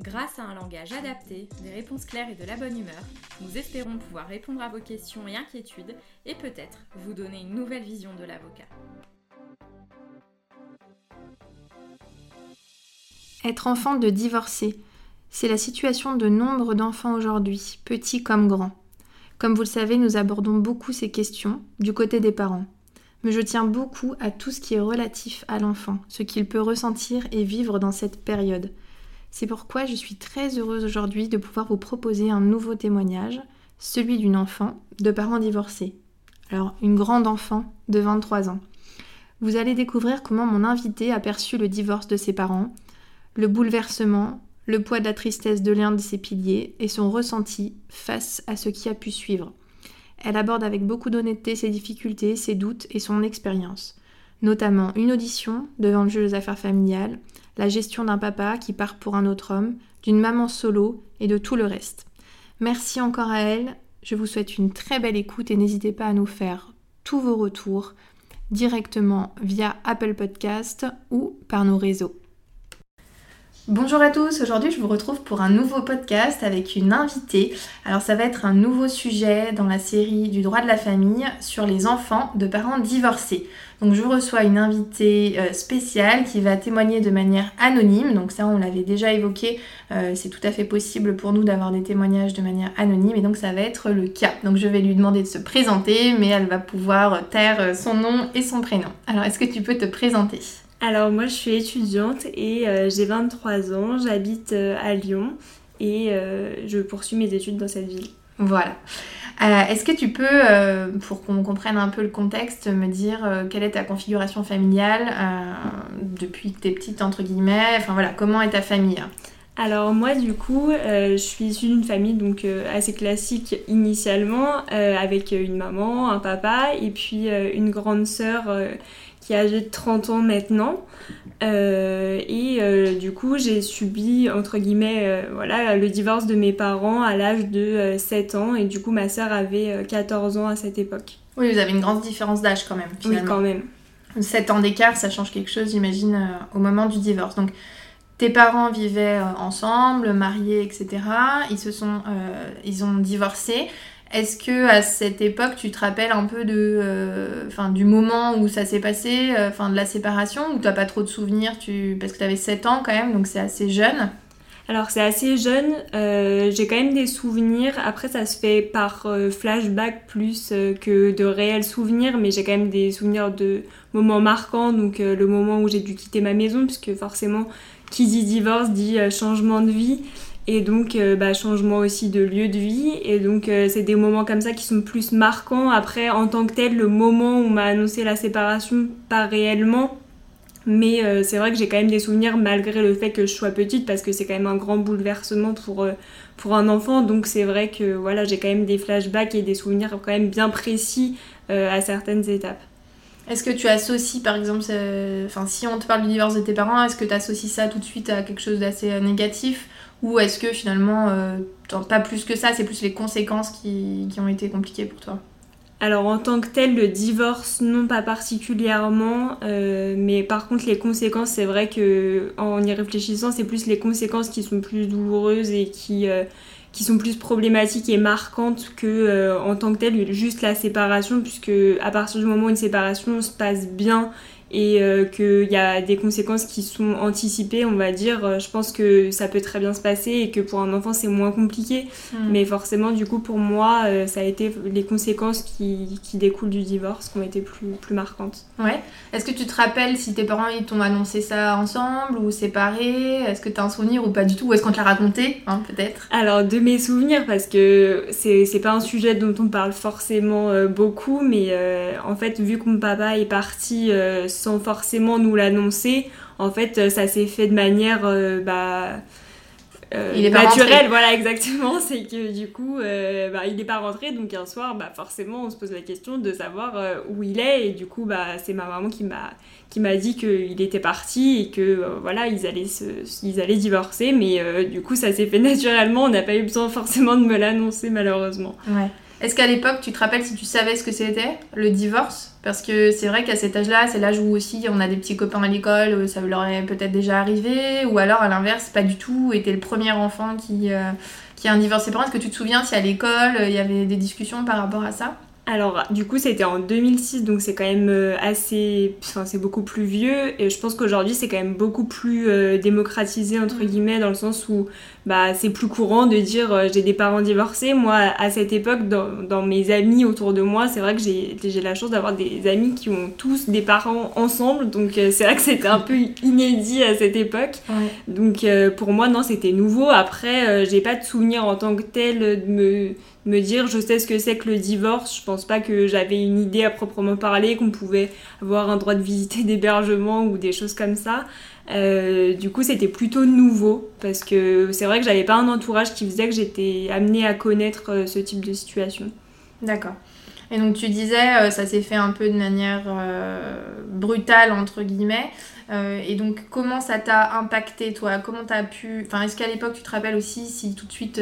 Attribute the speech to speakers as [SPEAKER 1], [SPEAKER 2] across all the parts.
[SPEAKER 1] Grâce à un langage adapté, des réponses claires et de la bonne humeur, nous espérons pouvoir répondre à vos questions et inquiétudes et peut-être vous donner une nouvelle vision de l'avocat.
[SPEAKER 2] Être enfant de divorcé, c'est la situation de nombre d'enfants aujourd'hui, petits comme grands. Comme vous le savez, nous abordons beaucoup ces questions du côté des parents. Mais je tiens beaucoup à tout ce qui est relatif à l'enfant, ce qu'il peut ressentir et vivre dans cette période. C'est pourquoi je suis très heureuse aujourd'hui de pouvoir vous proposer un nouveau témoignage, celui d'une enfant de parents divorcés. Alors, une grande enfant de 23 ans. Vous allez découvrir comment mon invité a perçu le divorce de ses parents, le bouleversement, le poids de la tristesse de l'un de ses piliers et son ressenti face à ce qui a pu suivre. Elle aborde avec beaucoup d'honnêteté ses difficultés, ses doutes et son expérience, notamment une audition devant le juge aux affaires familiales, la gestion d'un papa qui part pour un autre homme, d'une maman solo et de tout le reste. Merci encore à elle, je vous souhaite une très belle écoute et n'hésitez pas à nous faire tous vos retours directement via Apple Podcast ou par nos réseaux. Bonjour à tous, aujourd'hui je vous retrouve pour un nouveau podcast avec une invitée. Alors ça va être un nouveau sujet dans la série du droit de la famille sur les enfants de parents divorcés. Donc je reçois une invitée euh, spéciale qui va témoigner de manière anonyme. Donc ça on l'avait déjà évoqué, euh, c'est tout à fait possible pour nous d'avoir des témoignages de manière anonyme et donc ça va être le cas. Donc je vais lui demander de se présenter mais elle va pouvoir taire son nom et son prénom. Alors est-ce que tu peux te présenter?
[SPEAKER 3] Alors moi je suis étudiante et euh, j'ai 23 ans, j'habite euh, à Lyon et euh, je poursuis mes études dans cette ville.
[SPEAKER 2] Voilà. Est-ce que tu peux, pour qu'on comprenne un peu le contexte, me dire quelle est ta configuration familiale depuis que t'es petite, entre guillemets? Enfin voilà, comment est ta famille?
[SPEAKER 3] Alors moi du coup, je suis issue d'une famille donc assez classique initialement, avec une maman, un papa et puis une grande sœur qui est âgée de 30 ans maintenant. Euh, et euh, du coup, j'ai subi, entre guillemets, euh, voilà, le divorce de mes parents à l'âge de 7 ans. Et du coup, ma sœur avait 14 ans à cette époque.
[SPEAKER 2] Oui, vous avez une grande différence d'âge quand même.
[SPEAKER 3] Finalement. Oui, quand même.
[SPEAKER 2] 7 ans d'écart, ça change quelque chose, j'imagine, au moment du divorce. Donc, tes parents vivaient ensemble, mariés, etc. Ils se sont, ils ont divorcé. Est-ce que à cette époque, tu te rappelles un peu de, euh, du moment où ça s'est passé, euh, de la séparation, ou t'as pas trop de souvenirs, tu... parce que tu avais 7 ans quand même, donc c'est assez jeune.
[SPEAKER 3] Alors c'est assez jeune, euh, j'ai quand même des souvenirs, après ça se fait par flashback plus que de réels souvenirs, mais j'ai quand même des souvenirs de moments marquants, donc le moment où j'ai dû quitter ma maison, puisque forcément qui dit divorce dit changement de vie, et donc euh, bah, changement aussi de lieu de vie. Et donc euh, c'est des moments comme ça qui sont plus marquants. Après en tant que tel le moment où on m'a annoncé la séparation pas réellement. Mais euh, c'est vrai que j'ai quand même des souvenirs malgré le fait que je sois petite parce que c'est quand même un grand bouleversement pour, pour un enfant. Donc c'est vrai que voilà j'ai quand même des flashbacks et des souvenirs quand même bien précis à certaines étapes.
[SPEAKER 2] Est-ce que tu associes par exemple, enfin si on te parle du divorce de tes parents, est-ce que tu associes ça tout de suite à quelque chose d'assez négatif? Ou est-ce que finalement, euh, pas plus que ça, c'est plus les conséquences qui, qui, ont été compliquées pour toi?
[SPEAKER 3] Alors en tant que tel, le divorce, non pas particulièrement, euh, mais par contre les conséquences, c'est vrai que en y réfléchissant, c'est plus les conséquences qui sont plus douloureuses et qui, euh, qui sont plus problématiques et marquantes que en tant que tel juste la séparation, puisque à partir du moment où une séparation se passe bien et euh, qu'il y a des conséquences qui sont anticipées, on va dire, euh, je pense que ça peut très bien se passer et que pour un enfant c'est moins compliqué. Hmm. Mais forcément, du coup, pour moi, euh, ça a été les conséquences qui, qui, découlent du divorce qui ont été plus, plus marquantes.
[SPEAKER 2] Ouais. Est-ce que tu te rappelles si tes parents ils t'ont annoncé ça ensemble ou séparés? Est-ce que tu as un souvenir ou pas du tout? Ou est-ce qu'on te l'a raconté, hein, peut-être?
[SPEAKER 3] Alors, de mes souvenirs, parce que c'est pas un sujet dont on parle forcément beaucoup, mais en fait, vu que mon papa est parti sans forcément nous l'annoncer. En fait, euh, ça s'est fait de manière euh, bah, il est naturel, voilà exactement, c'est que du coup, bah, il n'est pas rentré, donc un soir, bah, forcément, on se pose la question de savoir où il est, et du coup, bah, c'est ma maman qui m'a qui m'a dit qu'il était parti et que voilà ils allaient se, ils allaient divorcer. Mais du coup ça s'est fait naturellement. On n'a pas eu besoin forcément de me l'annoncer malheureusement.
[SPEAKER 2] Ouais est-ce qu'à l'époque, tu te rappelles si tu savais ce que c'était, le divorce? Parce que c'est vrai qu'à cet âge-là, c'est l'âge où aussi on a des petits copains à l'école, euh, ça leur est peut-être déjà arrivé, ou alors à l'inverse, pas du tout, et t'es le premier enfant qui, euh, qui a un divorce. Est-ce que tu te souviens si à l'école, il y avait des discussions par rapport à ça?
[SPEAKER 3] Alors, du coup, c'était en 2006, donc c'est quand même euh, assez. Enfin, c'est beaucoup plus vieux. Et je pense qu'aujourd'hui, c'est quand même beaucoup plus euh, démocratisé, entre mm. guillemets, dans le sens où bah, c'est plus courant de dire euh, j'ai des parents divorcés. Moi, à cette époque, dans, dans mes amis autour de moi, c'est vrai que j'ai la chance d'avoir des amis qui ont tous des parents ensemble. Donc, c'est vrai que c'était un peu inédit à cette époque. Donc, pour moi, non, c'était nouveau. Après, j'ai pas de souvenir en tant que tel de me me dire je sais ce que c'est que le divorce. Je pense pas que j'avais une idée à proprement parler, qu'on pouvait avoir un droit de visiter d'hébergement ou des choses comme ça. Euh, du coup, c'était plutôt nouveau parce que c'est vrai que j'avais pas un entourage qui faisait que j'étais amenée à connaître euh, ce type de situation.
[SPEAKER 2] D'accord. Et donc tu disais, euh, ça s'est fait un peu de manière brutale, entre guillemets. et donc comment ça t'a impacté, toi? Comment t'as pu... Enfin, est-ce qu'à l'époque, tu te rappelles aussi si tout de suite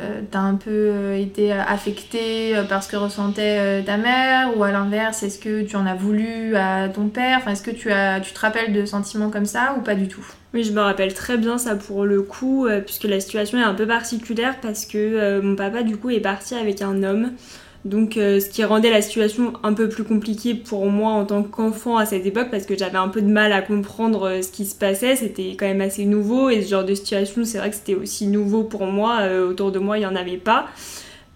[SPEAKER 2] euh, t'as un peu euh, été affecté euh, par ce que ressentait ta mère ou à l'inverse est-ce que tu en as voulu à ton père? Enfin est-ce que tu as tu te rappelles de sentiments comme ça ou pas du tout?
[SPEAKER 3] Oui je me rappelle très bien ça pour le coup puisque la situation est un peu particulière parce que mon papa du coup est parti avec un homme donc, euh, ce qui rendait la situation un peu plus compliquée pour moi en tant qu'enfant à cette époque, parce que j'avais un peu de mal à comprendre euh, ce qui se passait. C'était quand même assez nouveau, et ce genre de situation, c'est vrai que c'était aussi nouveau pour moi. Euh, autour de moi, il n'y en avait pas.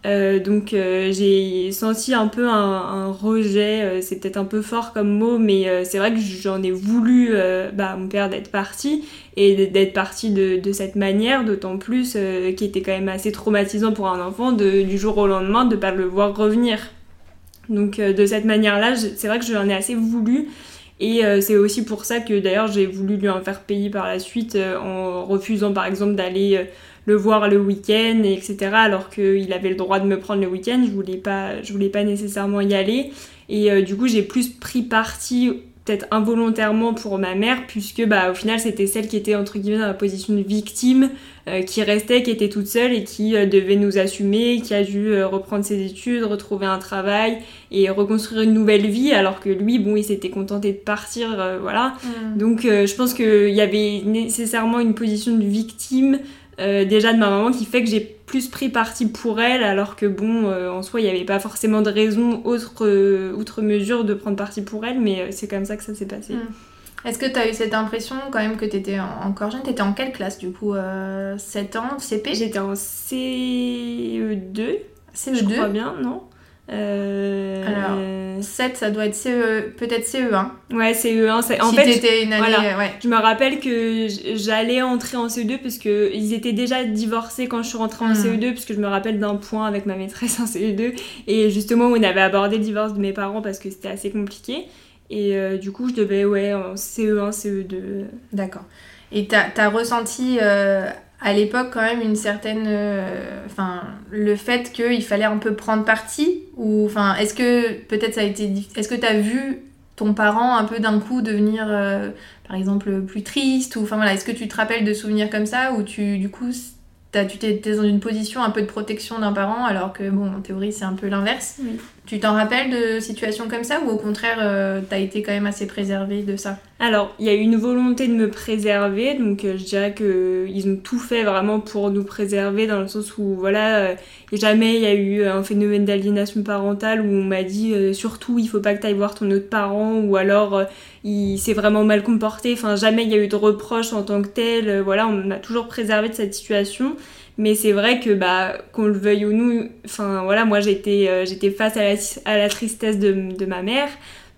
[SPEAKER 3] Euh, donc euh, j'ai senti un peu un, rejet, euh, c'est peut-être un peu fort comme mot, mais c'est vrai que j'en ai voulu bah, mon père d'être parti et d'être parti de, de, cette manière, d'autant plus qui était quand même assez traumatisant pour un enfant de, du jour au lendemain de ne pas le voir revenir. Donc de cette manière-là, c'est vrai que j'en ai assez voulu. Et c'est aussi pour ça que d'ailleurs j'ai voulu lui en faire payer par la suite en refusant par exemple d'aller le voir le week-end, etc. Alors qu'il avait le droit de me prendre le week-end, je voulais pas, je voulais pas nécessairement y aller. Et euh, du coup, j'ai plus pris parti peut-être involontairement pour ma mère, puisque bah, au final, c'était celle qui était entre guillemets dans la position de victime, euh, qui restait, qui était toute seule et qui euh, devait nous assumer, qui a dû reprendre ses études, retrouver un travail et reconstruire une nouvelle vie, alors que lui, bon, il s'était contenté de partir, voilà. Mm. Donc, je pense qu'il y avait nécessairement une position de victime euh, déjà de ma maman qui fait que j'ai plus pris parti pour elle alors que bon euh, en soi il n'y avait pas forcément de raison autre, euh, outre mesure de prendre parti pour elle mais c'est comme ça que ça s'est passé. Hmm.
[SPEAKER 2] Est-ce que tu as eu cette impression quand même que tu étais encore jeune? Tu étais en quelle classe du coup 7 ans CP
[SPEAKER 3] J'étais en CE2. CE2 Je crois bien, non?
[SPEAKER 2] Alors, 7, ça doit être CE, peut-être CE1.
[SPEAKER 3] Ouais, CE1. En fait, une année, ouais. je me rappelle que j'allais entrer en CE2 parce qu'ils étaient déjà divorcés quand je suis rentrée en hmm. CE2, puisque je me rappelle d'un point avec ma maîtresse en CE2. Et justement, on avait abordé le divorce de mes parents parce que c'était assez compliqué. Et euh, du coup, je devais, ouais, en CE1, CE2.
[SPEAKER 2] D'accord. Et t'as as ressenti euh, à l'époque quand même une certaine euh, enfin le fait qu'il fallait un peu prendre parti ou enfin est-ce que peut-être ça a été est-ce que tu as vu ton parent un peu d'un coup devenir euh, par exemple plus triste ou enfin voilà est-ce que tu te rappelles de souvenirs comme ça ou tu du coup tu étais dans une position un peu de protection d'un parent alors que bon en théorie c'est un peu l'inverse oui. Tu t'en rappelles de situations comme ça ou au contraire, euh, t'as été quand même assez préservé de ça?
[SPEAKER 3] Alors, il y a eu une volonté de me préserver, donc euh, je dirais qu'ils ont tout fait vraiment pour nous préserver dans le sens où, voilà, euh, jamais il y a eu un phénomène d'aliénation parentale où on m'a dit surtout il faut pas que t'ailles voir ton autre parent ou alors il s'est vraiment mal comporté, enfin jamais il y a eu de reproches en tant que tel, voilà, on m'a toujours préservé de cette situation. Mais c'est vrai que, bah, qu'on le veuille ou non, enfin voilà, moi j'étais euh, j'étais face à la, à la tristesse de, de, ma mère.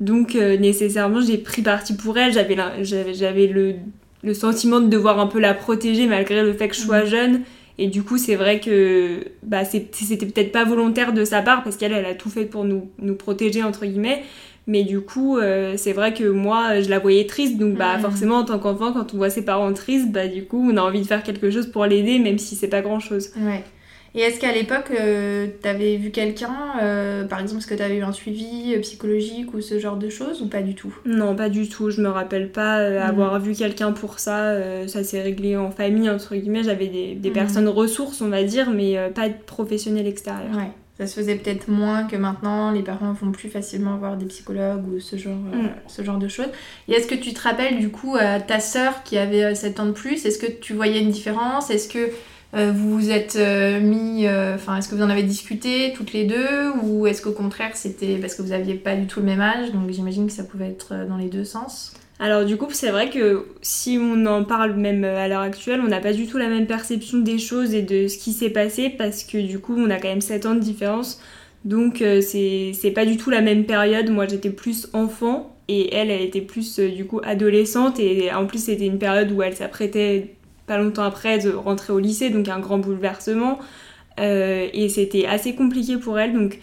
[SPEAKER 3] Donc euh, nécessairement j'ai pris parti pour elle. J'avais j'avais le, le, sentiment de devoir un peu la protéger malgré le fait que je sois mmh. jeune. Et du coup, c'est vrai que bah, c'était peut-être pas volontaire de sa part parce qu'elle elle a tout fait pour nous, nous protéger, entre guillemets. Mais du coup, euh, c'est vrai que moi, je la voyais triste. Donc, bah,
[SPEAKER 2] Mhm.
[SPEAKER 3] forcément, en tant qu'enfant, quand on voit ses parents tristes, bah, du coup, on a envie de faire quelque chose pour l'aider, même si c'est pas grand chose.
[SPEAKER 2] Ouais. Et est-ce qu'à l'époque, euh, t'avais vu quelqu'un, euh, par exemple, est-ce que t'avais eu un suivi psychologique ou ce genre de choses ou pas du tout?
[SPEAKER 3] Non, pas du tout. Je me rappelle pas euh,
[SPEAKER 2] Mhm.
[SPEAKER 3] avoir vu quelqu'un pour ça. ça s'est réglé en famille, entre guillemets. J'avais des, des
[SPEAKER 2] Mhm.
[SPEAKER 3] personnes ressources, on va dire, mais pas de professionnels extérieurs.
[SPEAKER 2] Ouais. Ça se faisait peut-être moins que maintenant, les parents vont plus facilement voir des psychologues ou ce genre, euh,
[SPEAKER 3] Mm.
[SPEAKER 2] ce genre de choses. Et est-ce que tu te rappelles du coup à ta sœur qui avait euh, 7 ans de plus, est-ce que tu voyais une différence? Est-ce que euh, vous vous êtes euh, mis, euh, enfin est-ce que vous en avez discuté toutes les deux? Ou est-ce qu'au contraire c'était parce que vous aviez pas du tout le même âge, donc j'imagine que ça pouvait être euh, dans les deux sens.
[SPEAKER 3] Alors du coup, c'est vrai que si on en parle même à l'heure actuelle, on n'a pas du tout la même perception des choses et de ce qui s'est passé parce que du coup, on a quand même 7 ans de différence. Donc euh, c'est pas du tout la même période. Moi, j'étais plus enfant et elle, elle était plus euh, du coup adolescente et en plus, c'était une période où elle s'apprêtait pas longtemps après de rentrer au lycée, donc un grand bouleversement. Euh, et c'était assez compliqué pour elle. Donc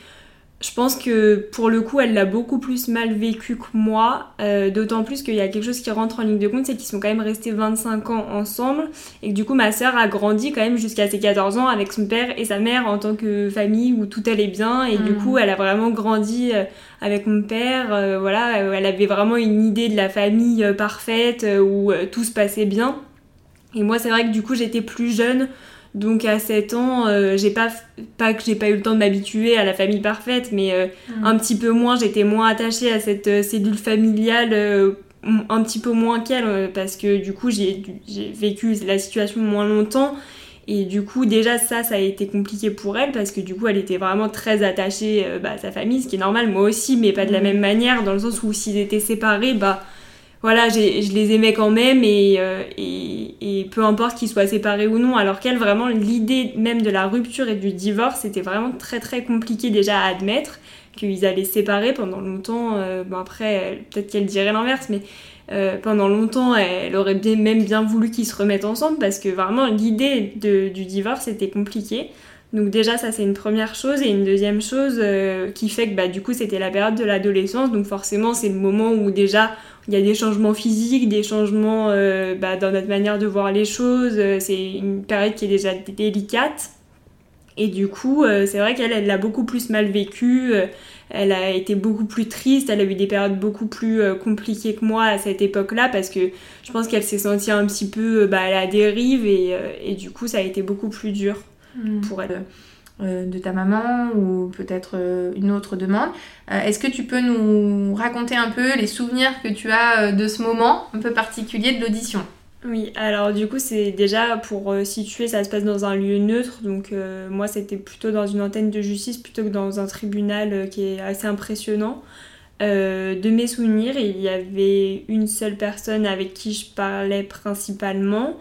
[SPEAKER 3] je pense que pour le coup, elle l'a beaucoup plus mal vécu que moi, euh, d'autant plus qu'il y a quelque chose qui rentre en ligne de compte, c'est qu'ils sont quand même restés 25 ans ensemble, et que du coup, ma sœur a grandi quand même jusqu'à ses 14 ans avec son père et sa mère en tant que famille où tout allait bien, et du
[SPEAKER 2] Mhm.
[SPEAKER 3] coup, elle a vraiment grandi euh, avec mon père, euh, voilà, elle avait vraiment une idée de la famille parfaite, où tout se passait bien. Et moi, c'est vrai que du coup, j'étais plus jeune, donc à 7 ans, euh, j'ai pas, pas que j'ai pas eu le temps de m'habituer à la famille parfaite, mais euh, un petit peu moins, j'étais moins attachée à cette euh, cellule familiale, euh, un petit peu moins qu'elle, parce que du coup j'ai vécu la situation moins longtemps. Et du coup, déjà, ça, ça a été compliqué pour elle parce que du coup, elle était vraiment très attachée bah, à sa famille, ce qui est normal, moi aussi, mais pas de la
[SPEAKER 2] Mhm.
[SPEAKER 3] même manière, dans le sens où s'ils étaient séparés, bah voilà, je les aimais quand même et, euh, et, peu importe qu'ils soient séparés ou non. Alors qu'elle, vraiment, l'idée même de la rupture et du divorce, c'était vraiment très très compliqué déjà à admettre qu'ils allaient séparer pendant longtemps. euh, après, peut-être qu'elle dirait l'inverse, mais euh, pendant longtemps, elle aurait même bien voulu qu'ils se remettent ensemble parce que vraiment l'idée du divorce était compliquée. Donc déjà ça c'est une première chose. Et une deuxième chose euh, qui fait que bah, du coup c'était la période de l'adolescence. Donc forcément c'est le moment où déjà il y a des changements physiques, des changements euh, bah, dans notre manière de voir les choses, euh, c'est une période qui est déjà délicate. Et du coup c'est vrai qu'elle elle l'a beaucoup plus mal vécu, elle a été beaucoup plus triste, elle a eu des périodes beaucoup plus compliquées que moi à cette époque-là parce que je pense qu'elle s'est sentie un petit peu bah, à la dérive. Et du coup ça a été beaucoup plus dur pour elle.
[SPEAKER 2] Euh, de ta maman ou peut-être euh, une autre demande. Euh, Est-ce que tu peux nous raconter un peu les souvenirs que tu as de ce moment un peu particulier de l'audition?
[SPEAKER 3] Oui, alors du coup c'est déjà pour situer, ça se passe dans un lieu neutre, donc euh, moi c'était plutôt dans une antenne de justice plutôt que dans un tribunal qui est assez impressionnant. Euh, de mes souvenirs, il y avait une seule personne avec qui je parlais principalement.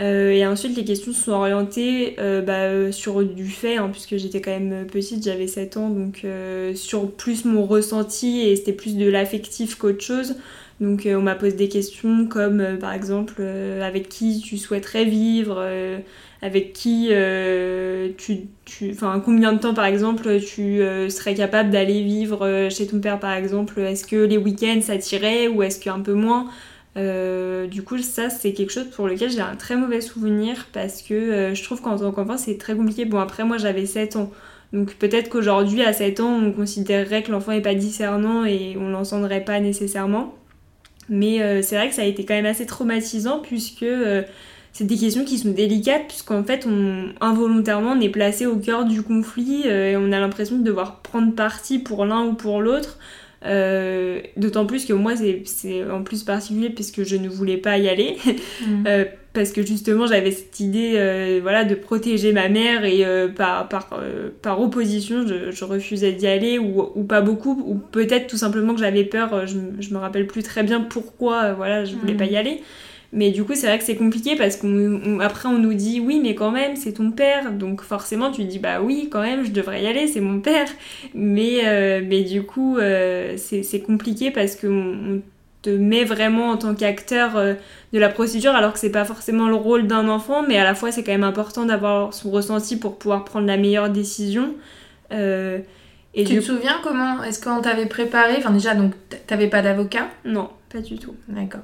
[SPEAKER 3] Euh, et ensuite, les questions se sont orientées euh, bah, euh, sur du fait, hein, puisque j'étais quand même petite, j'avais 7 ans, donc sur plus mon ressenti et c'était plus de l'affectif qu'autre chose. Donc on m'a posé des questions comme par exemple avec qui tu souhaiterais vivre, avec qui tu, tu, enfin combien de temps par exemple tu serais capable d'aller vivre chez ton père par exemple. Est-ce que les week-ends ça tirait ou est-ce qu'un peu moins? Euh, Du coup ça c'est quelque chose pour lequel j'ai un très mauvais souvenir parce que euh, je trouve qu'en tant qu'enfant c'est très compliqué. Bon après moi j'avais 7 ans. Donc peut-être qu'aujourd'hui à 7 ans on considérerait que l'enfant n'est pas discernant et on l'entendrait pas nécessairement. Mais euh, c'est vrai que ça a été quand même assez traumatisant puisque c'est des questions qui sont délicates puisqu'en fait on involontairement on est placé au cœur du conflit et on a l'impression de devoir prendre parti pour l'un ou pour l'autre. Euh, D'autant plus que moi c'est- en plus particulier puisque je ne voulais pas y aller. Euh, parce que justement j'avais cette idée euh, voilà, de protéger ma mère et par, par, par opposition je, je refusais d'y aller ou, ou pas beaucoup ou peut-être tout simplement que j'avais peur je, je me rappelle plus très bien pourquoi voilà je voulais
[SPEAKER 2] Mhm.
[SPEAKER 3] pas y aller mais du coup c'est vrai que c'est compliqué parce qu'après on, nous dit oui mais quand même c'est ton père donc forcément tu dis bah oui quand même je devrais y aller c'est mon père mais, euh, mais du coup euh, c'est compliqué parce qu'on on te met vraiment en tant qu'acteur euh, de la procédure alors que c'est pas forcément le rôle d'un enfant mais à la fois c'est quand même important d'avoir son ressenti pour pouvoir prendre la meilleure décision
[SPEAKER 2] Et tu te souviens comment est-ce qu'on t'avait préparé Enfin déjà, donc t'avais pas d'avocat?
[SPEAKER 3] Non, pas du tout.
[SPEAKER 2] D'accord.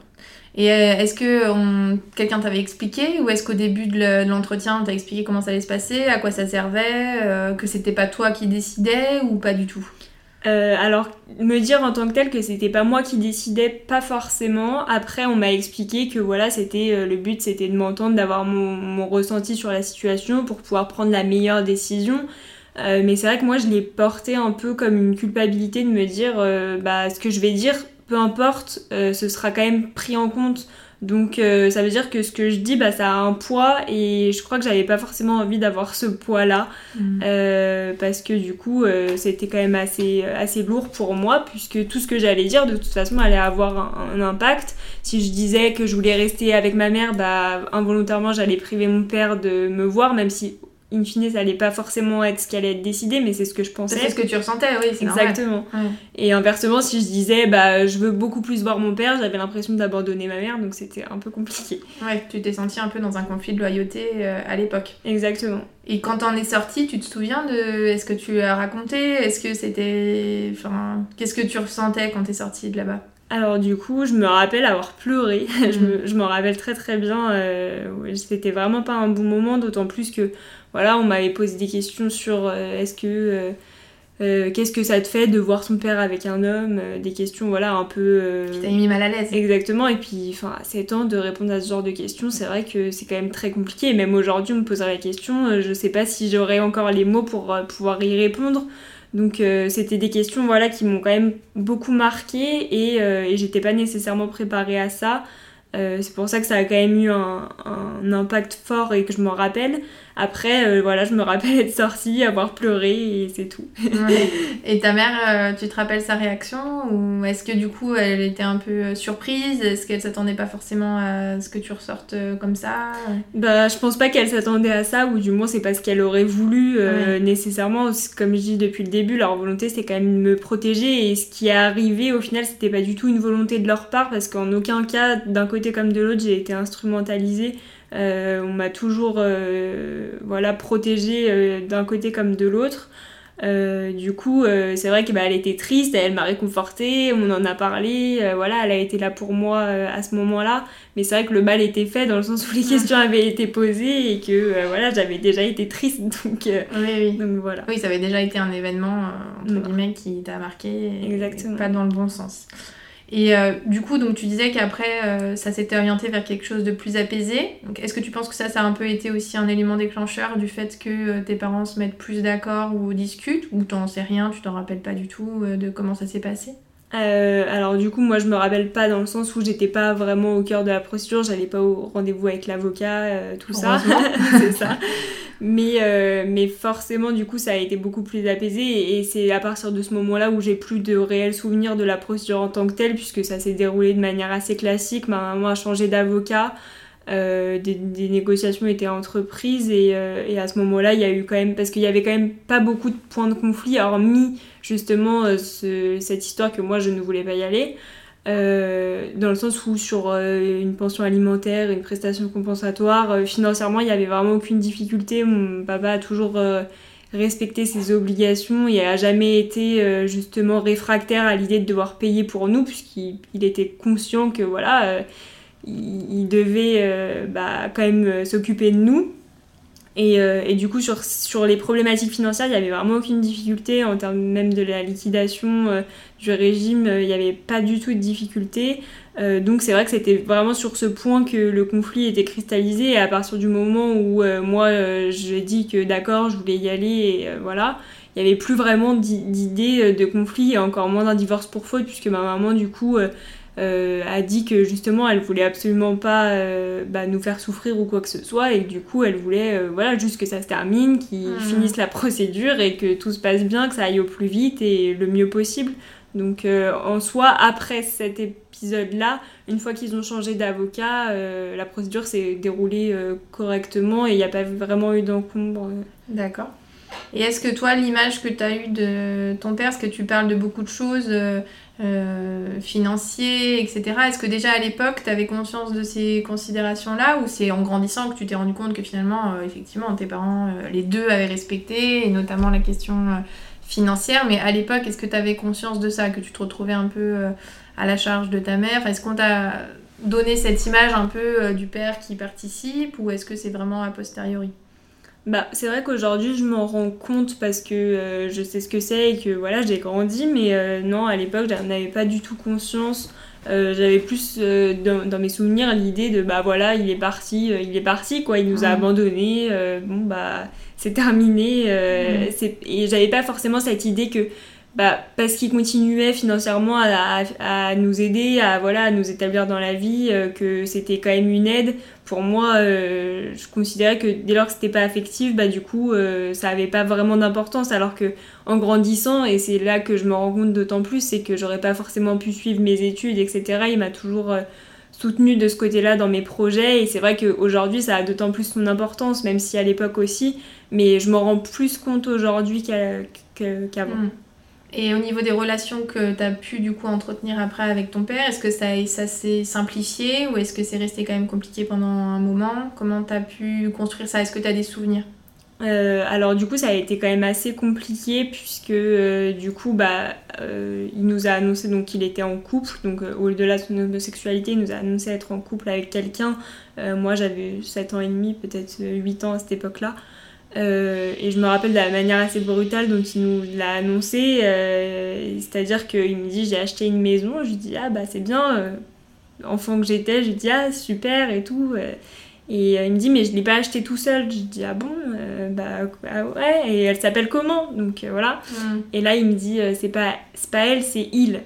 [SPEAKER 2] Et euh, est-ce que quelqu'un t'avait expliqué ou est-ce qu'au début de l'entretien, on t'a expliqué comment ça allait se passer, à quoi ça servait, euh, que c'était pas toi qui décidais ou pas du tout?
[SPEAKER 3] Euh, alors, me dire en tant que tel que c'était pas moi qui décidais, pas forcément. Après, on m'a expliqué que voilà, c'était le but, c'était de m'entendre, d'avoir mon, mon, ressenti sur la situation pour pouvoir prendre la meilleure décision. mais c'est vrai que moi, je l'ai porté un peu comme une culpabilité de me dire, bah, ce que je vais dire, peu importe, euh, ce sera quand même pris en compte. Donc euh, ça veut dire que ce que je dis, bah, ça a un poids et je crois que j'avais pas forcément envie d'avoir ce poids-là mm. euh, parce que du coup c'était quand même assez, assez lourd pour moi puisque tout ce que j'allais dire de toute façon allait avoir un, impact. Si je disais que je voulais rester avec ma mère, bah, involontairement j'allais priver mon père de me voir même si in fine, ça allait pas forcément être ce qui allait être décidé, mais c'est ce que je pensais.
[SPEAKER 2] C'est ce que tu ressentais, oui, c'est
[SPEAKER 3] Exactement. Et inversement, si je disais, bah, je veux beaucoup plus voir mon père, j'avais l'impression d'abandonner ma mère, donc c'était un peu compliqué.
[SPEAKER 2] Ouais, tu t'es senti un peu dans un conflit de loyauté euh, à l'époque.
[SPEAKER 3] Exactement.
[SPEAKER 2] Et quand t'en es sorti, tu te souviens de. Est-ce que tu as raconté Est-ce que c'était. Enfin, qu'est-ce que tu ressentais quand t'es sorti de là-bas?
[SPEAKER 3] Alors du coup, je me rappelle avoir pleuré. je, me, je rappelle très très bien. Euh, c'était vraiment pas un bon moment, d'autant plus que voilà, on m'avait posé des questions sur euh, est-ce que euh, euh, qu'est-ce que ça te fait de voir son père avec un homme Des questions, voilà, un peu.
[SPEAKER 2] Qui t'a mis mal à l'aise.
[SPEAKER 3] Exactement. Et puis, enfin, à 7 ans, de répondre à ce genre de questions, c'est vrai que c'est quand même très compliqué. Et même aujourd'hui, on me poserait la question, je sais pas si j'aurais encore les mots pour pouvoir y répondre. Donc c'était des questions voilà qui m'ont quand même beaucoup marqué et, et j'étais pas nécessairement préparée à ça. c'est pour ça que ça a quand même eu un, un impact fort et que je m'en rappelle. Après, euh, voilà, je me rappelle être sortie, avoir pleuré et c'est tout.
[SPEAKER 2] Et ta mère, euh, tu te rappelles sa réaction Ou est-ce que du coup, elle était un peu euh, surprise? Est-ce qu'elle s'attendait pas forcément à ce que tu ressortes comme ça?
[SPEAKER 3] Bah, je pense pas qu'elle s'attendait à ça, ou du moins, c'est pas ce qu'elle aurait voulu nécessairement. Comme je dis depuis le début, leur volonté, c'est quand même de me protéger. Et ce qui est arrivé, au final, c'était pas du tout une volonté de leur part, parce qu'en aucun cas, d'un côté comme de l'autre, j'ai été instrumentalisée. Euh, on m'a toujours euh, voilà, protégée euh, d'un côté comme de l'autre. du coup, c'est vrai qu'elle bah, était triste, elle m'a réconfortée, on en a parlé, voilà, elle a été là pour moi à ce moment-là. Mais c'est vrai que le mal était fait dans le sens où les questions avaient été posées et que voilà, j'avais déjà été triste, donc,
[SPEAKER 2] oui,
[SPEAKER 3] donc voilà.
[SPEAKER 2] Oui, ça avait déjà été un événement entre guillemets qui t'a marqué,
[SPEAKER 3] Exactement.
[SPEAKER 2] pas dans le bon sens. Et euh, du coup, donc tu disais qu'après, euh, ça s'était orienté vers quelque chose de plus apaisé. Est-ce que tu penses que ça, ça a un peu été aussi un élément déclencheur du fait que euh, tes parents se mettent plus d'accord ou discutent? Ou t'en sais rien, tu t'en rappelles pas du tout de comment ça s'est passé?
[SPEAKER 3] Alors du coup moi je me rappelle pas dans le sens où j'étais pas vraiment au cœur de la procédure, j'allais pas au rendez-vous avec l'avocat, tout ça. c'est ça. Mais, euh, mais forcément, du coup, ça a été beaucoup plus apaisé. Et, c'est à partir de ce moment-là où j'ai plus de réels souvenirs de la procédure en tant que telle, puisque ça s'est déroulé de manière assez classique. Ma maman a changé d'avocat. Euh, des, négociations étaient entreprises et, euh, et à ce moment-là il y a eu quand même parce qu'il y avait quand même pas beaucoup de points de conflit hormis justement cette histoire que moi je ne voulais pas y aller euh, dans le sens où sur euh, une pension alimentaire, une prestation compensatoire, euh, financièrement, il n'y avait vraiment aucune difficulté. Mon papa a toujours respecté ses obligations et a jamais été justement réfractaire à l'idée de devoir payer pour nous, puisqu'il était conscient que voilà, il, devait bah, quand même s'occuper de nous. Et, et, du coup, sur, sur les problématiques financières, il n'y avait vraiment aucune difficulté en termes même de la liquidation du régime, euh, il n'y avait pas du tout de difficulté. Euh, donc c'est vrai que c'était vraiment sur ce point que le conflit était cristallisé et à partir du moment où euh, moi j'ai dit que d'accord je voulais y aller et voilà, il n'y avait plus vraiment d'idée de conflit et encore moins d'un divorce pour faute puisque ma maman du coup a dit que justement elle voulait absolument pas bah, nous faire souffrir ou quoi que ce soit et que du coup elle voulait voilà juste que ça se termine, qu'ils mmh. finissent la procédure et que tout se passe bien, que ça aille au plus vite et le mieux possible. Donc euh, en soi, après cet épisode-là, une fois qu'ils ont changé d'avocat, euh, la procédure s'est déroulée euh, correctement et il n'y a pas vraiment eu d'encombre.
[SPEAKER 2] D'accord. Et est-ce que toi, l'image que tu as eue de ton père, parce que tu parles de beaucoup de choses financières, etc., est-ce que déjà à l'époque, tu avais conscience de ces considérations-là ou c'est en grandissant que tu t'es rendu compte que finalement, effectivement, tes parents, les deux avaient respecté, et notamment la question financière, mais à l'époque, est-ce que tu avais conscience de ça, que tu te retrouvais un peu euh, à la charge de ta mère? Est-ce qu'on t'a donné cette image un peu euh, du père qui participe ou est-ce que c'est vraiment a posteriori?
[SPEAKER 3] Bah, c'est vrai qu'aujourd'hui je m'en rends compte parce que euh, je sais ce que c'est et que voilà j'ai grandi mais non à l'époque j'en avais pas du tout conscience j'avais plus dans, mes souvenirs l'idée de bah voilà il est parti il est parti quoi il nous a abandonnés bon bah c'est terminé. Euh, mm. Et j'avais pas forcément cette idée que bah, parce qu'il continuait financièrement à, nous aider, à, voilà, à nous établir dans la vie, euh, que c'était quand même une aide. Pour moi, euh, je considérais que dès lors que c'était pas affectif, bah, du coup, ça avait pas vraiment d'importance. Alors que en grandissant, et c'est là que je me rends compte d'autant plus, c'est que j'aurais pas forcément pu suivre mes études, etc. Il m'a toujours soutenu de ce côté-là dans mes projets et c'est vrai qu'aujourd'hui ça a d'autant plus son importance même si à l'époque aussi mais je m'en rends plus compte aujourd'hui qu'avant. Hmm.
[SPEAKER 2] Et au niveau des relations que tu as pu du coup entretenir après avec ton père, est-ce que ça, ça s'est simplifié ou est-ce que c'est resté quand même compliqué pendant un moment? Comment tu as pu construire ça? Est-ce que tu as des souvenirs?
[SPEAKER 3] Euh, alors du coup ça a été quand même assez compliqué puisque euh, du coup bah euh, il nous a annoncé donc qu'il était en couple. Donc au-delà de son homosexualité il nous a annoncé être en couple avec quelqu'un. Moi j'avais 7 ans et demi peut-être 8 ans à cette époque là et je me rappelle de la manière assez brutale dont il nous l'a annoncé c'est-à-dire qu'il me dit j'ai acheté une maison je lui dis ah bah c'est bien enfant que j'étais je lui dis ah super et tout et euh, il me dit, mais je ne l'ai pas acheté tout seul. Je dis, ah bon euh, bah, bah, ouais, et elle s'appelle comment? Donc euh, voilà. Mm. Et là, il me dit, c'est pas, pas elle, c'est il.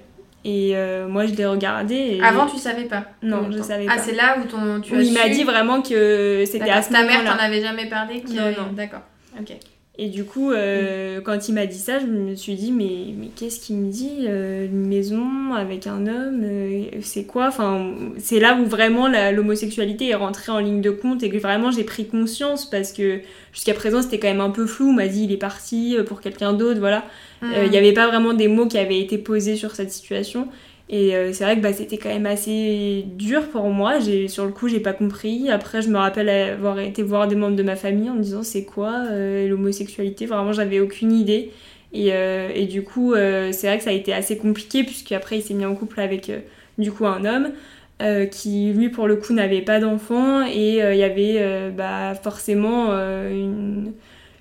[SPEAKER 3] Et moi, je l'ai regardé.
[SPEAKER 2] Avant, tu savais pas
[SPEAKER 3] Non, je savais
[SPEAKER 2] ah,
[SPEAKER 3] pas.
[SPEAKER 2] Ah, c'est là où ton, tu
[SPEAKER 3] as Il m'a dit vraiment que c'était à ce
[SPEAKER 2] Ta mère t'en avait jamais parlé
[SPEAKER 3] Non, non.
[SPEAKER 2] D'accord. Ok.
[SPEAKER 3] Et du coup, euh, quand il m'a dit ça, je me suis dit, mais, mais qu'est-ce qu'il me dit euh, Une maison avec un homme, euh, c'est quoi? Enfin, C'est là où vraiment l'homosexualité est rentrée en ligne de compte et que vraiment j'ai pris conscience parce que jusqu'à présent c'était quand même un peu flou. On m'a dit, il est parti pour quelqu'un d'autre, voilà. Il n'y mm. avait pas vraiment des mots qui avaient été posés sur cette situation. Et euh, c'est vrai que bah, c'était quand même assez dur pour moi. Sur le coup, j'ai pas compris. Après, je me rappelle avoir été voir des membres de ma famille en me disant c'est quoi euh, l'homosexualité? Vraiment, j'avais aucune idée. Et, euh, du coup, c'est vrai que ça a été assez compliqué, puisqu'après, il s'est mis en couple avec du coup un homme. qui lui pour le coup n'avait pas d'enfant et il y avait bah, forcément une,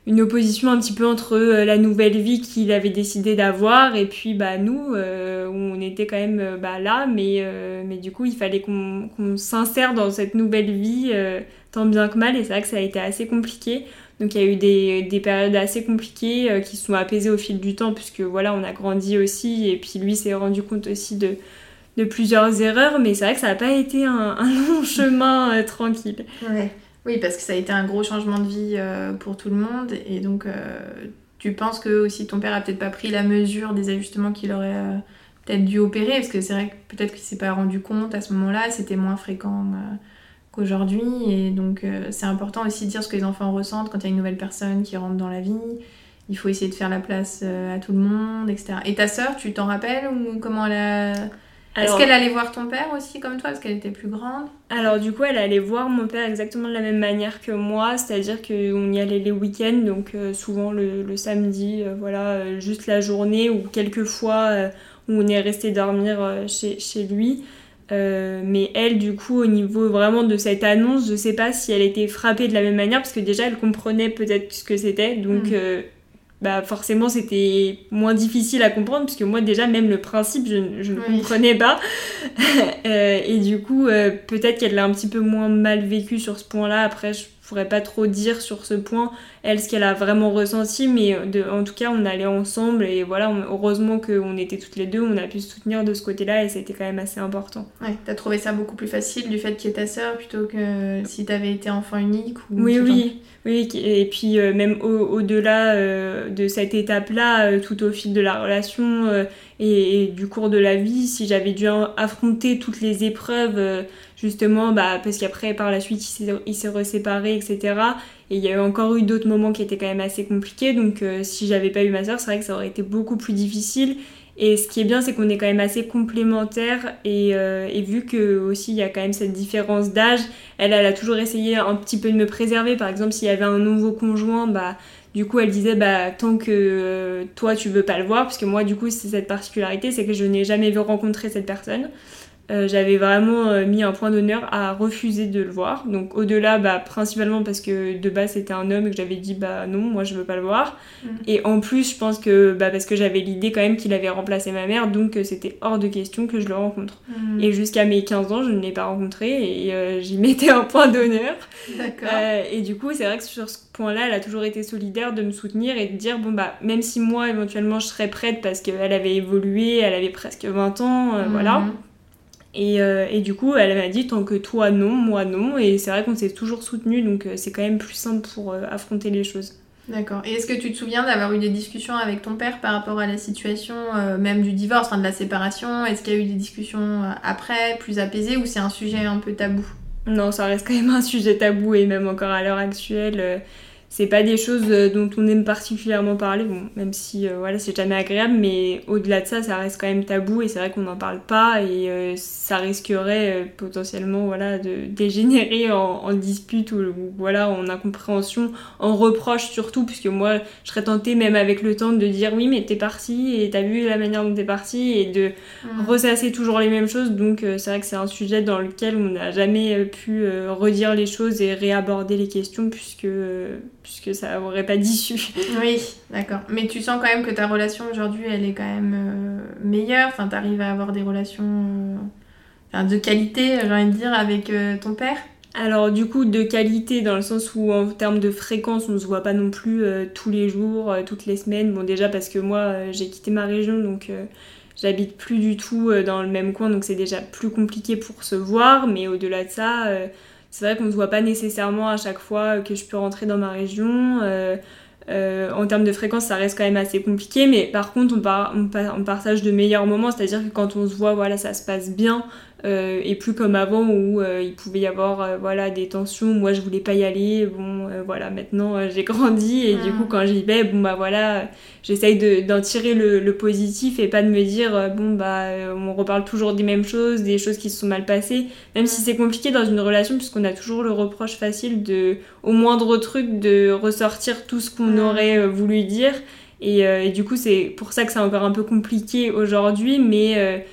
[SPEAKER 3] une opposition un petit peu entre euh, la nouvelle vie qu'il avait décidé d'avoir et puis bah, nous, euh, on était quand même euh, bah, là, mais, mais du coup, il fallait qu'on s'insère dans cette nouvelle vie tant bien que mal, et c'est vrai que ça a été assez compliqué. Donc il y a eu des, des périodes assez compliquées qui se sont apaisées au fil du temps, puisque voilà, on a grandi aussi, et puis lui s'est rendu compte aussi de, de plusieurs erreurs, mais c'est vrai que ça n'a pas été un, un long chemin tranquille.
[SPEAKER 2] Ouais. Oui, parce que ça a été un gros changement de vie euh, pour tout le monde. Et donc, euh, tu penses que aussi ton père a peut-être pas pris la mesure des ajustements qu'il aurait euh, peut-être dû opérer? Parce que c'est vrai que peut-être qu'il s'est pas rendu compte à ce moment-là, c'était moins fréquent qu'aujourd'hui. Et donc, c'est important aussi de dire ce que les enfants ressentent quand il y a une nouvelle personne qui rentre dans la vie. Il faut essayer de faire la place à tout le monde, etc. Et ta sœur, tu t'en rappelles ou comment elle a est-ce qu'elle allait voir ton père aussi comme toi parce qu'elle était plus grande?
[SPEAKER 3] Alors du coup elle allait voir mon père exactement de la même manière que moi, c'est-à-dire qu'on y allait les week-ends, donc euh, souvent le, samedi, euh, voilà, euh, juste la journée ou quelques fois où on est resté dormir chez, chez, lui. mais elle du coup au niveau vraiment de cette annonce, je sais pas si elle était frappée de la même manière parce que déjà elle comprenait peut-être ce que c'était, donc... Mm bah forcément c'était moins difficile à comprendre puisque moi déjà même le principe je, je ne comprenais pas. Euh, et du coup euh, peut-être qu'elle l'a un petit peu moins mal vécu sur ce point là après je pourrais pas trop dire sur ce point, elle, ce qu'elle a vraiment ressenti, mais de, en tout cas, on allait ensemble et voilà, heureusement qu'on était toutes les deux, on a pu se soutenir de ce côté-là et c'était quand même assez important.
[SPEAKER 2] Ouais, t'as trouvé ça beaucoup plus facile du fait qu'il y ait ta sœur plutôt que si t'avais été enfant unique ou
[SPEAKER 3] Oui, oui. Oui, et puis euh, même au-delà euh, de cette étape-là, euh, tout au fil de la relation et, du cours de la vie, si j'avais dû affronter toutes les épreuves justement bah, parce qu'après par la suite il s'est reséparé etc et il y a eu encore eu d'autres moments qui étaient quand même assez compliqués. Donc euh, si j'avais pas eu ma soeur c'est vrai que ça aurait été beaucoup plus difficile. Et ce qui est bien c'est qu'on est quand même assez complémentaires. Et, euh, et, vu que aussi il y a quand même cette différence d'âge elle elle a toujours essayé un petit peu de me préserver. Par exemple s'il y avait un nouveau conjoint bah du coup, elle disait, bah, tant que euh, toi, tu veux pas le voir, parce que moi, du coup, c'est cette particularité, c'est que je n'ai jamais vu rencontrer cette personne. Euh, j'avais vraiment euh, mis un point d'honneur à refuser de le voir. Donc au-delà, bah, principalement parce que de base c'était un homme et que j'avais dit bah non, moi je veux pas le voir. Mm. Et en plus, je pense que bah, parce que j'avais l'idée quand même qu'il avait remplacé ma mère, donc euh, c'était hors de question que je le rencontre. Mm. Et jusqu'à mes 15 ans, je ne l'ai pas rencontré et j'y mettais un point d'honneur. et du coup, c'est vrai que sur ce point-là, elle a toujours été solidaire de me soutenir et de dire bon bah même si moi éventuellement je serais prête parce qu'elle avait évolué, elle avait presque 20 ans, mm. voilà et, euh, et, du coup, elle m'a dit tant que toi non, moi non. Et c'est vrai qu'on s'est toujours soutenu, donc euh, c'est quand même plus simple pour euh, affronter les choses.
[SPEAKER 2] D'accord. Et est-ce que tu te souviens d'avoir eu des discussions avec ton père par rapport à la situation, même du divorce, enfin de la séparation? Est-ce qu'il y a eu des discussions après, plus apaisées, ou c'est un sujet un peu tabou?
[SPEAKER 3] Non, ça reste quand même un sujet tabou, et même encore à l'heure actuelle c'est pas des choses euh, dont on aime particulièrement parler, bon, même si euh, voilà, c'est jamais agréable, mais au-delà de ça, ça reste quand même tabou et c'est vrai qu'on n'en parle pas et euh, ça risquerait potentiellement voilà, de dégénérer en, dispute ou, voilà, en incompréhension, en reproche surtout, puisque moi je serais tentée même avec le temps de dire oui, mais t'es parti et t'as vu la manière dont t'es parti et de mmh. ressasser toujours les mêmes choses, donc c'est vrai que c'est un sujet dans lequel on n'a jamais pu redire les choses et réaborder les questions puisque puisque ça n'aurait pas d'issue.
[SPEAKER 2] oui, d'accord. Mais tu sens quand même que ta relation aujourd'hui, elle est quand même euh, meilleure. Enfin, tu arrives à avoir des relations euh, de qualité, j'ai envie de dire, avec euh, ton père?
[SPEAKER 3] Alors du coup de qualité dans le sens où en termes de fréquence on ne se voit pas non plus tous les jours, toutes les semaines. Bon déjà parce que moi j'ai quitté ma région donc j'habite plus du tout dans le même coin donc c'est déjà plus compliqué pour se voir mais au-delà de ça c'est vrai qu'on ne se voit pas nécessairement à chaque fois que je peux rentrer dans ma région. Euh, euh, en termes de fréquence, ça reste quand même assez compliqué, mais par contre, on, on partage de meilleurs moments, c'est-à-dire que quand on se voit, voilà, ça se passe bien. Euh, et plus comme avant où euh, il pouvait y avoir euh, voilà des tensions. Moi je voulais pas y aller. Bon voilà maintenant j'ai grandi et du coup quand j'y vais bon bah voilà j'essaye d'en tirer le, le, positif et pas de me dire bon bah on reparle toujours des mêmes choses des choses qui se sont mal passées. Même si c'est compliqué dans une relation puisqu'on a toujours le reproche facile de au moindre truc de ressortir tout ce qu'on aurait voulu dire. Et, et, du coup c'est pour ça que c'est encore un peu compliqué aujourd'hui mais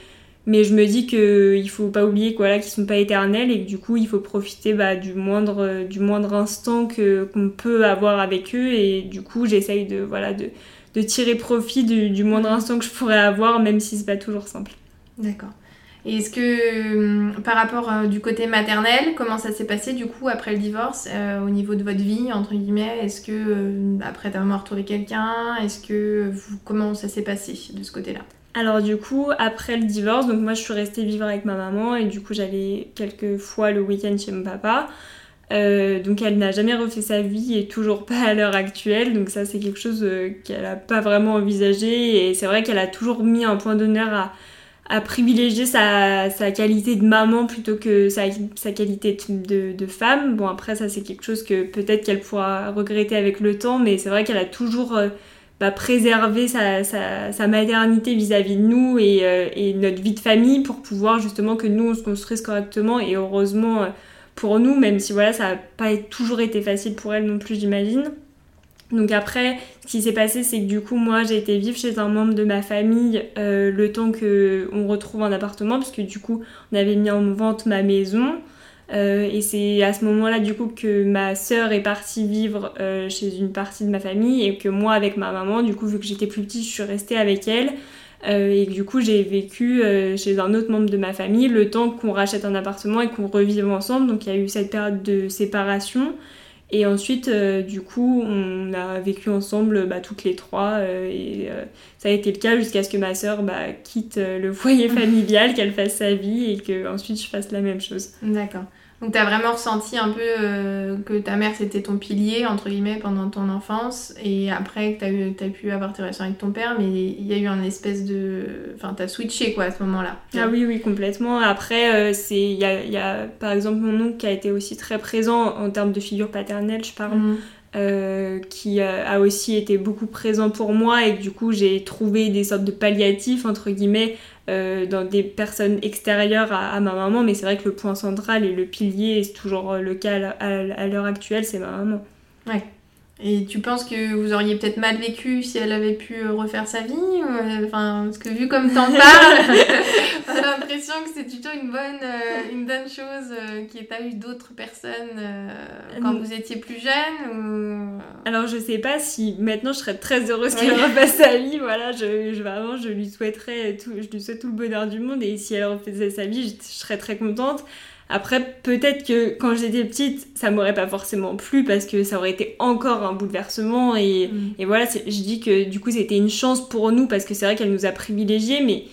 [SPEAKER 3] mais je me dis qu'il faut pas oublier qu'ils ne sont pas éternels et que du coup, il faut profiter bah, du, moindre, du moindre instant que, qu'on peut avoir avec eux. Et du coup, j'essaye de, voilà, de, de tirer profit du, moindre instant que je pourrais avoir, même si c'est pas toujours simple.
[SPEAKER 2] D'accord. Et est-ce que, hum, par rapport euh, du côté maternel, comment ça s'est passé du coup après le divorce, euh, au niveau de votre vie, entre guillemets? Est-ce que, euh, après ta maman a retrouvé quelqu'un? Est-ce que, vous, comment ça s'est passé de ce côté-là?
[SPEAKER 3] Alors du coup, après le divorce, donc moi je suis restée vivre avec ma maman et du coup j'allais quelques fois le week-end chez mon papa. Euh, donc elle n'a jamais refait sa vie et toujours pas à l'heure actuelle. Donc ça c'est quelque chose euh, qu'elle n'a pas vraiment envisagé et c'est vrai qu'elle a toujours mis un point d'honneur à, privilégier sa, qualité de maman plutôt que sa, qualité de, femme. Bon après ça c'est quelque chose que peut-être qu'elle pourra regretter avec le temps mais c'est vrai qu'elle a toujours... Euh, bah, préserver sa, maternité vis-à-vis de nous et, euh, et, notre vie de famille pour pouvoir justement que nous on se construise correctement et heureusement euh, pour nous, même si voilà ça n'a pas toujours été facile pour elle non plus j'imagine. Donc après, ce qui s'est passé, c'est que du coup, moi, j'ai été vivre chez un membre de ma famille euh, le temps que on retrouve un appartement, parce que du coup, on avait mis en vente ma maison. Euh, et c'est à ce moment-là, du coup, que ma sœur est partie vivre euh, chez une partie de ma famille et que moi, avec ma maman, du coup, vu que j'étais plus petite, je suis restée avec elle. Euh, et du coup, j'ai vécu chez un autre membre de ma famille le temps qu'on rachète un appartement et qu'on revive ensemble. Donc, il y a eu cette période de séparation. Et ensuite, du coup, on a vécu ensemble bah, toutes les trois. et ça a été le cas jusqu'à ce que ma sœur bah, quitte le foyer familial, qu'elle fasse sa vie et que ensuite je fasse la même chose.
[SPEAKER 2] D'accord. Donc tu as vraiment ressenti un peu euh, que ta mère c'était ton pilier, entre guillemets, pendant ton enfance, et après que tu as, pu avoir tes relations avec ton père, mais il y a eu un espèce de... Enfin, tu as switché quoi à ce moment-là.
[SPEAKER 3] Ah oui, oui, complètement. Après, euh, c'est il y a, y a, par exemple mon oncle qui a été aussi très présent en termes de figure paternelle, je parle. Mhm. Euh, qui a, aussi été beaucoup présent pour moi et que du coup j'ai trouvé des sortes de palliatifs entre guillemets euh, dans des personnes extérieures à, ma maman. Mais c'est vrai que le point central et le pilier c'est toujours le cas à, l'heure actuelle c'est ma maman.
[SPEAKER 2] Ouais Et tu penses que vous auriez peut-être mal vécu si elle avait pu euh, refaire sa vie euh, Enfin, parce que vu comme t'en parles, j'ai l'impression que c'est plutôt une bonne, euh, une bonne chose qui qu'il n'y eu d'autres personnes quand vous étiez plus jeune ou...
[SPEAKER 3] Alors je sais pas si maintenant je serais très heureuse qu'elle refasse sa vie. Voilà, je, je, vraiment je lui souhaiterais tout, je lui souhaite tout le bonheur du monde et si elle refaisait sa vie, je serais très contente. Après, peut-être que quand j'étais petite, ça m'aurait pas forcément plu parce que ça aurait été encore un bouleversement. Et, mm. et voilà, je dis que du coup, c'était une chance pour nous parce que c'est vrai qu'elle nous a privilégiés. Mais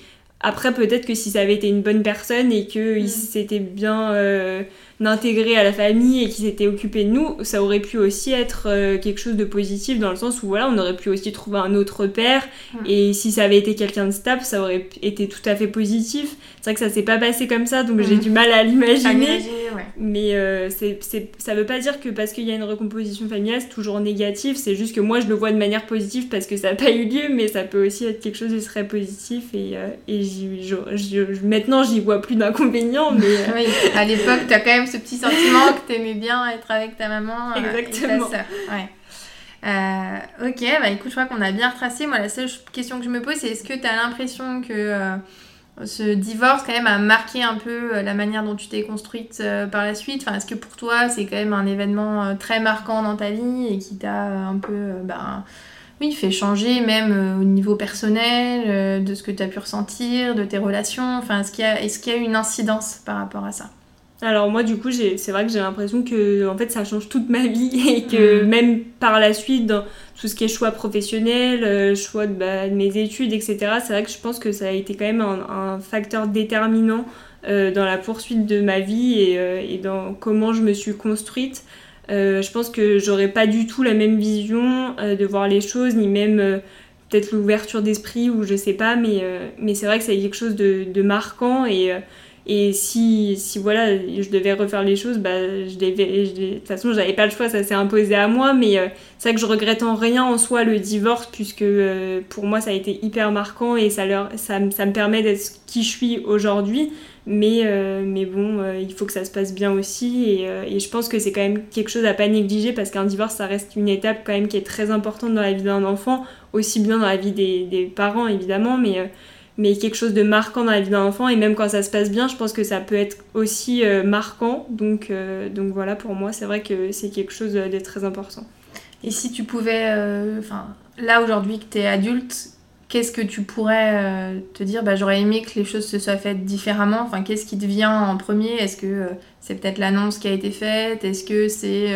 [SPEAKER 3] après, peut-être que si ça avait été une bonne personne et qu'il mm. s'était bien. Euh, d'intégrer à la famille et qui s'était occupé de nous, ça aurait pu aussi être euh, quelque chose de positif dans le sens où voilà, on aurait pu aussi trouver un autre père et si ça avait été quelqu'un de stable, ça aurait été tout à fait positif. C'est vrai que ça s'est pas passé comme ça donc j'ai du mal à l'imaginer. Mais euh, c'est, ça veut pas dire que parce qu'il y a une recomposition familiale, c'est toujours négatif, c'est juste que moi je le vois de manière positive parce que ça n'a pas eu lieu, mais ça peut aussi être quelque chose de très positif et, euh, et maintenant j'y vois plus d'inconvénients. Mais,
[SPEAKER 2] oui, à l'époque, tu as quand même ce petit sentiment que t'aimais bien être avec ta maman euh,
[SPEAKER 3] Exactement.
[SPEAKER 2] et ta Ouais. Euh, ok, bah écoute, je crois qu'on a bien retracé. Moi, la seule question que je me pose, c'est est-ce que tu as l'impression que euh, ce divorce, quand même, a marqué un peu la manière dont tu t'es construite par la suite? Enfin, Est-ce que pour toi, c'est quand même un événement très marquant dans ta vie et qui t'a un peu. Ben, oui, fait changer même au niveau personnel, de ce que tu as pu ressentir, de tes relations? Enfin, est-ce qu'il y, est qu'il y a eu une incidence par rapport à ça?
[SPEAKER 3] Alors moi du coup c'est vrai que j'ai l'impression que en fait ça change toute ma vie et que mm. même par la suite dans tout ce qui est choix professionnel, euh, choix bah, de, mes études etc. C'est vrai que je pense que ça a été quand même un, facteur déterminant euh, dans la poursuite de ma vie et, euh, et, dans comment je me suis construite. je pense que j'aurais pas du tout la même vision de voir les choses ni même peut-être l'ouverture d'esprit ou je sais pas mais, mais c'est vrai que c'est quelque chose de, de marquant et et si, si voilà, je devais refaire les choses, bah, je devais, de toute façon, j'avais pas le choix, ça s'est imposé à moi. Mais euh, c'est vrai que je regrette en rien en soi le divorce, puisque euh, pour moi, ça a été hyper marquant et ça, leur, ça, ça me permet d'être qui je suis aujourd'hui. Mais, euh, mais bon, il faut que ça se passe bien aussi. Et, et je pense que c'est quand même quelque chose à pas négliger, parce qu'un divorce, ça reste une étape quand même qui est très importante dans la vie d'un enfant, aussi bien dans la vie des, des parents, évidemment. Mais mais quelque chose de marquant dans la vie d'un enfant. Et même quand ça se passe bien, je pense que ça peut être aussi euh, marquant. Donc, euh, donc voilà, pour moi, c'est vrai que c'est quelque chose de très important.
[SPEAKER 2] Et si tu pouvais, euh, enfin, là aujourd'hui que tu es adulte, qu'est-ce que tu pourrais te dire bah, J'aurais aimé que les choses se soient faites différemment. Enfin, qu'est-ce qui te vient en premier? Est-ce que c'est peut-être l'annonce qui a été faite? Est-ce que c'est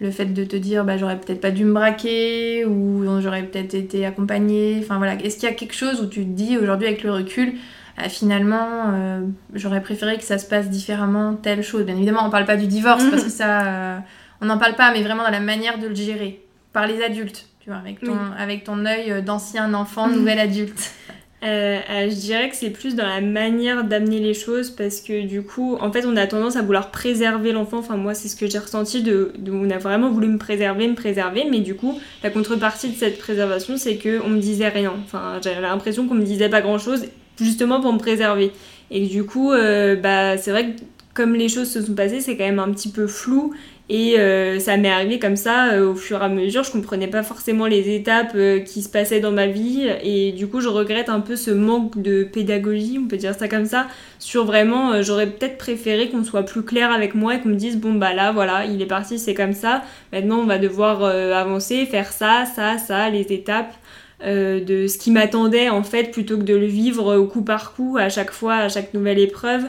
[SPEAKER 2] le fait de te dire bah, j'aurais peut-être pas dû me braquer ou j'aurais peut-être été accompagnée. Enfin voilà, est-ce qu'il y a quelque chose où tu te dis aujourd'hui avec le recul, ah, finalement euh, j'aurais préféré que ça se passe différemment, telle chose? Bien évidemment, on parle pas du divorce parce que ça, euh, on n'en parle pas, mais vraiment dans la manière de le gérer par les adultes, tu vois, avec ton, avec ton œil d'ancien enfant, nouvel adulte.
[SPEAKER 3] Euh, euh, je dirais que c'est plus dans la manière d'amener les choses parce que du coup, en fait, on a tendance à vouloir préserver l'enfant. Enfin, moi, c'est ce que j'ai ressenti. De, on a vraiment voulu me préserver, me préserver, mais du coup, la contrepartie de cette préservation, c'est que on me disait rien. Enfin, j'avais l'impression qu'on me disait pas grand chose, justement pour me préserver. Et du coup, euh, bah, c'est vrai que comme les choses se sont passées, c'est quand même un petit peu flou et euh, ça m'est arrivé comme ça euh, au fur et à mesure. Je comprenais pas forcément les étapes euh, qui se passaient dans ma vie. Et du coup, je regrette un peu ce manque de pédagogie, on peut dire ça comme ça, sur vraiment, j'aurais peut-être préféré qu'on soit plus clair avec moi et qu'on me dise, bon bah là, voilà, il est parti, c'est comme ça. Maintenant, on va devoir avancer, faire ça, ça, ça, les étapes. de ce qui m'attendait en fait plutôt que de le vivre coup par coup à chaque fois à chaque nouvelle épreuve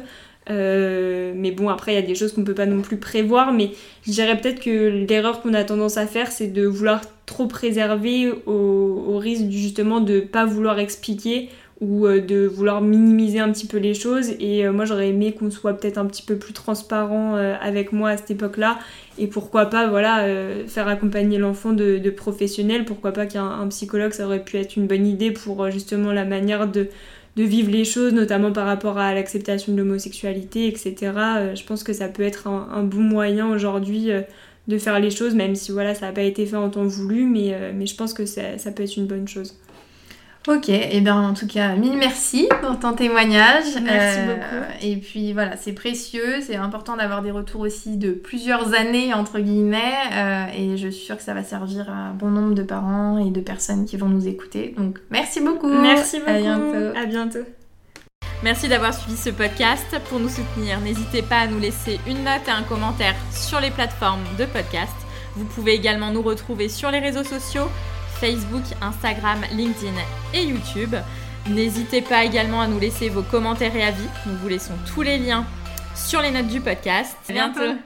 [SPEAKER 3] euh, mais bon, après, il y a des choses qu'on peut pas non plus prévoir. Mais je dirais peut-être que l'erreur qu'on a tendance à faire, c'est de vouloir trop préserver au, risque justement de pas vouloir expliquer ou euh, de vouloir minimiser un petit peu les choses. Et euh, moi, j'aurais aimé qu'on soit peut-être un petit peu plus transparent avec moi à cette époque-là. Et pourquoi pas, voilà, faire accompagner l'enfant de, professionnels. Pourquoi pas qu'un psychologue, ça aurait pu être une bonne idée pour justement la manière de de vivre les choses, notamment par rapport à l'acceptation de l'homosexualité, etc. Euh, je pense que ça peut être un, bon moyen aujourd'hui euh, de faire les choses, même si voilà, ça n'a pas été fait en temps voulu, mais, euh, mais je pense que ça, ça, peut être une bonne chose.
[SPEAKER 2] Ok, et eh bien en tout cas, mille merci pour ton témoignage.
[SPEAKER 3] Merci beaucoup.
[SPEAKER 2] Et puis voilà, c'est précieux, c'est important d'avoir des retours aussi de plusieurs années, entre guillemets, et je suis sûre que ça va servir à un bon nombre de parents et de personnes qui vont nous écouter. Donc merci beaucoup.
[SPEAKER 3] Merci beaucoup.
[SPEAKER 2] À bientôt.
[SPEAKER 3] À bientôt.
[SPEAKER 1] Merci d'avoir suivi ce podcast. Pour nous soutenir, n'hésitez pas à nous laisser une note et un commentaire sur les plateformes de podcast. Vous pouvez également nous retrouver sur les réseaux sociaux Facebook, Instagram, LinkedIn et YouTube. N'hésitez pas également à nous laisser vos commentaires et avis. Nous vous laissons tous les liens sur les notes du podcast.
[SPEAKER 3] À bientôt.